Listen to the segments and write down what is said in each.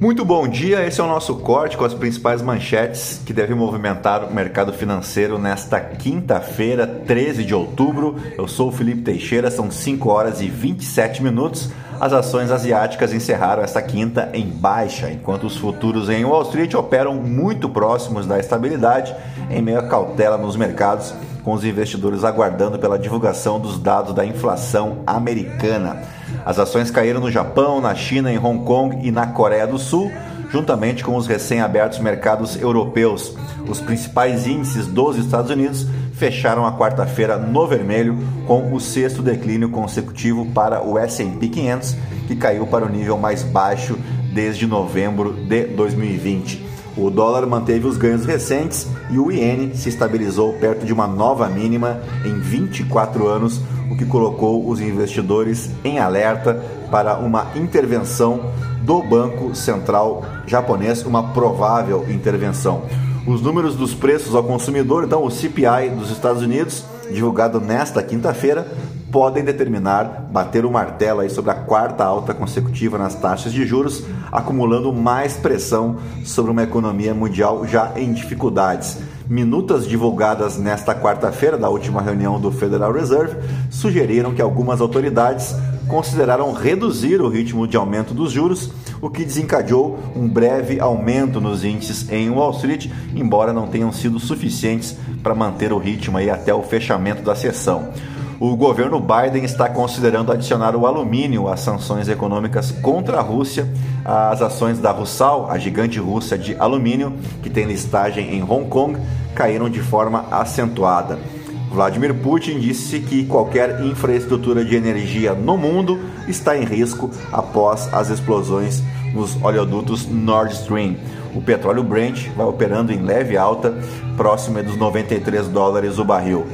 Muito bom dia, esse é o nosso corte com as principais manchetes que devem movimentar o mercado financeiro nesta quinta-feira, 13 de outubro. Eu sou o Felipe Teixeira, são 5 horas e 27 minutos. As ações asiáticas encerraram esta quinta em baixa, enquanto os futuros em Wall Street operam muito próximos da estabilidade, em meio à cautela nos mercados, com os investidores aguardando pela divulgação dos dados da inflação americana. As ações caíram no Japão, na China, em Hong Kong e na Coreia do Sul, juntamente com os recém-abertos mercados europeus. Os principais índices dos Estados Unidos fecharam a quarta-feira no vermelho, com o sexto declínio consecutivo para o S&P 500, que caiu para o nível mais baixo desde novembro de 2020. O dólar manteve os ganhos recentes e o iene se estabilizou perto de uma nova mínima em 24 anos, o que colocou os investidores em alerta para uma intervenção do Banco Central japonês, uma provável intervenção. Os números dos preços ao consumidor, então o CPI dos Estados Unidos, divulgado nesta quinta-feira, podem determinar, bater o martelo aí sobre a quarta alta consecutiva nas taxas de juros, acumulando mais pressão sobre uma economia mundial já em dificuldades. Minutas divulgadas nesta quarta-feira da última reunião do Federal Reserve sugeriram que algumas autoridades consideraram reduzir o ritmo de aumento dos juros, o que desencadeou um breve aumento nos índices em Wall Street, embora não tenham sido suficientes para manter o ritmo aí até o fechamento da sessão o governo Biden está considerando adicionar o alumínio às sanções econômicas contra a Rússia. As ações da Russal, a gigante russa de alumínio, que tem listagem em Hong Kong, caíram de forma acentuada. Vladimir Putin disse que qualquer infraestrutura de energia no mundo está em risco após as explosões nos oleodutos Nord Stream. O petróleo Brent vai operando em leve alta, próximo dos 93 dólares o barril.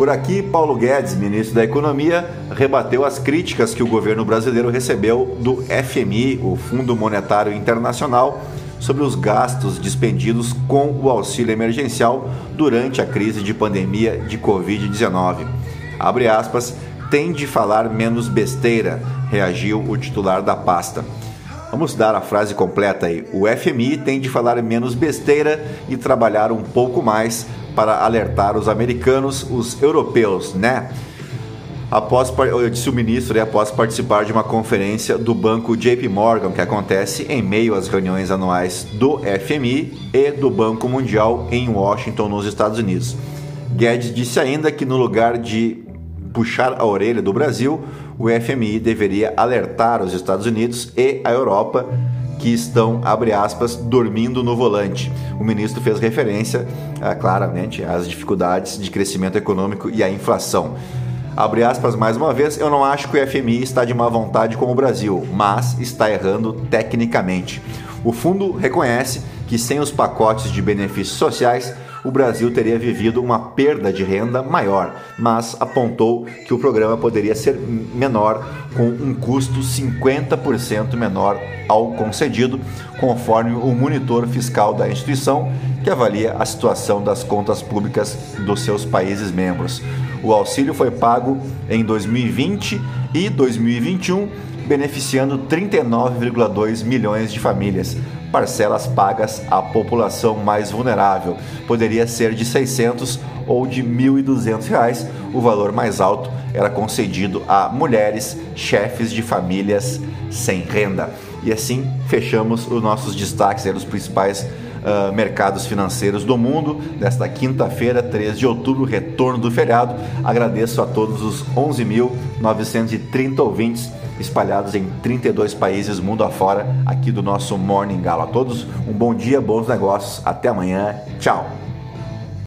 Por aqui, Paulo Guedes, ministro da Economia, rebateu as críticas que o governo brasileiro recebeu do FMI, o Fundo Monetário Internacional, sobre os gastos dispendidos com o auxílio emergencial durante a crise de pandemia de Covid-19. Abre aspas, tem de falar menos besteira, reagiu o titular da pasta. Vamos dar a frase completa aí. O FMI tem de falar menos besteira e trabalhar um pouco mais para alertar os americanos, os europeus, né? Após, eu disse o ministro, né, após participar de uma conferência do banco JP Morgan, que acontece em meio às reuniões anuais do FMI e do Banco Mundial em Washington, nos Estados Unidos. Guedes disse ainda que no lugar de puxar a orelha do Brasil, o FMI deveria alertar os Estados Unidos e a Europa que estão, abre aspas, dormindo no volante. O ministro fez referência, ah, claramente, às dificuldades de crescimento econômico e à inflação. Abre aspas mais uma vez, eu não acho que o FMI está de má vontade com o Brasil, mas está errando tecnicamente. O fundo reconhece que sem os pacotes de benefícios sociais, o Brasil teria vivido uma perda de renda maior, mas apontou que o programa poderia ser menor, com um custo 50% menor ao concedido, conforme o monitor fiscal da instituição, que avalia a situação das contas públicas dos seus países membros. O auxílio foi pago em 2020 e 2021, beneficiando 39,2 milhões de famílias parcelas pagas à população mais vulnerável. Poderia ser de 600 ou de 1.200 reais. O valor mais alto era concedido a mulheres, chefes de famílias sem renda. E assim fechamos os nossos destaques dos principais uh, mercados financeiros do mundo desta quinta-feira, 3 de outubro, retorno do feriado. Agradeço a todos os 11.930 ouvintes espalhados em 32 países mundo afora aqui do nosso Morning Galo. A todos um bom dia, bons negócios, até amanhã, tchau!